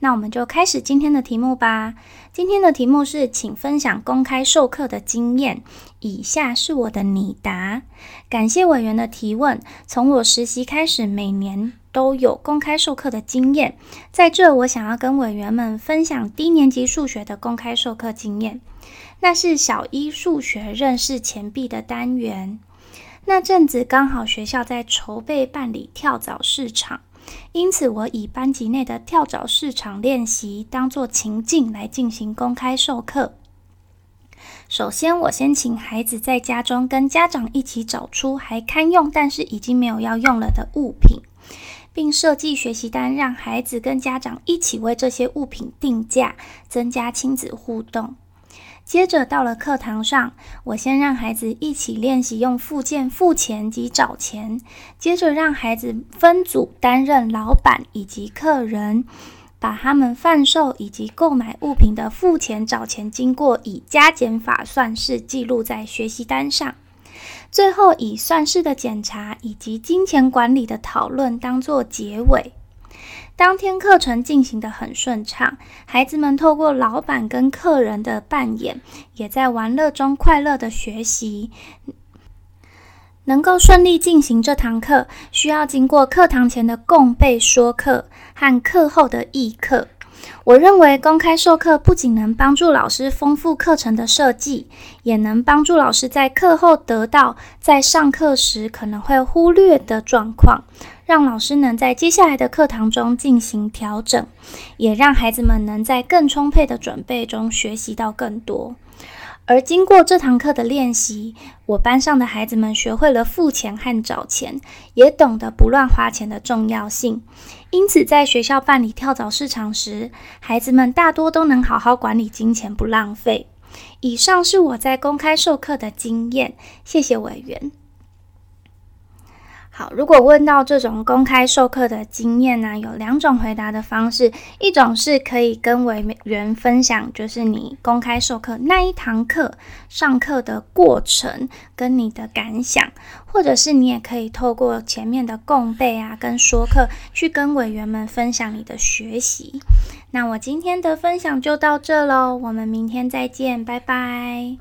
那我们就开始今天的题目吧。今天的题目是，请分享公开授课的经验。以下是我的拟答。感谢委员的提问。从我实习开始，每年都有公开授课的经验。在这，我想要跟委员们分享低年级数学的公开授课经验。那是小一数学认识钱币的单元。那阵子刚好学校在筹备办理跳蚤市场。因此，我以班级内的跳蚤市场练习当做情境来进行公开授课。首先，我先请孩子在家中跟家长一起找出还堪用但是已经没有要用了的物品，并设计学习单，让孩子跟家长一起为这些物品定价，增加亲子互动。接着到了课堂上，我先让孩子一起练习用附件付钱及找钱，接着让孩子分组担任老板以及客人，把他们贩售以及购买物品的付钱找钱经过以加减法算式记录在学习单上，最后以算式的检查以及金钱管理的讨论当做结尾。当天课程进行的很顺畅，孩子们透过老板跟客人的扮演，也在玩乐中快乐的学习。能够顺利进行这堂课，需要经过课堂前的共备说课和课后的议课。我认为公开授课不仅能帮助老师丰富课程的设计，也能帮助老师在课后得到在上课时可能会忽略的状况。让老师能在接下来的课堂中进行调整，也让孩子们能在更充沛的准备中学习到更多。而经过这堂课的练习，我班上的孩子们学会了付钱和找钱，也懂得不乱花钱的重要性。因此，在学校办理跳蚤市场时，孩子们大多都能好好管理金钱，不浪费。以上是我在公开授课的经验，谢谢委员。好，如果问到这种公开授课的经验呢，有两种回答的方式。一种是可以跟委员分享，就是你公开授课那一堂课上课的过程跟你的感想，或者是你也可以透过前面的共备啊跟说课，去跟委员们分享你的学习。那我今天的分享就到这喽，我们明天再见，拜拜。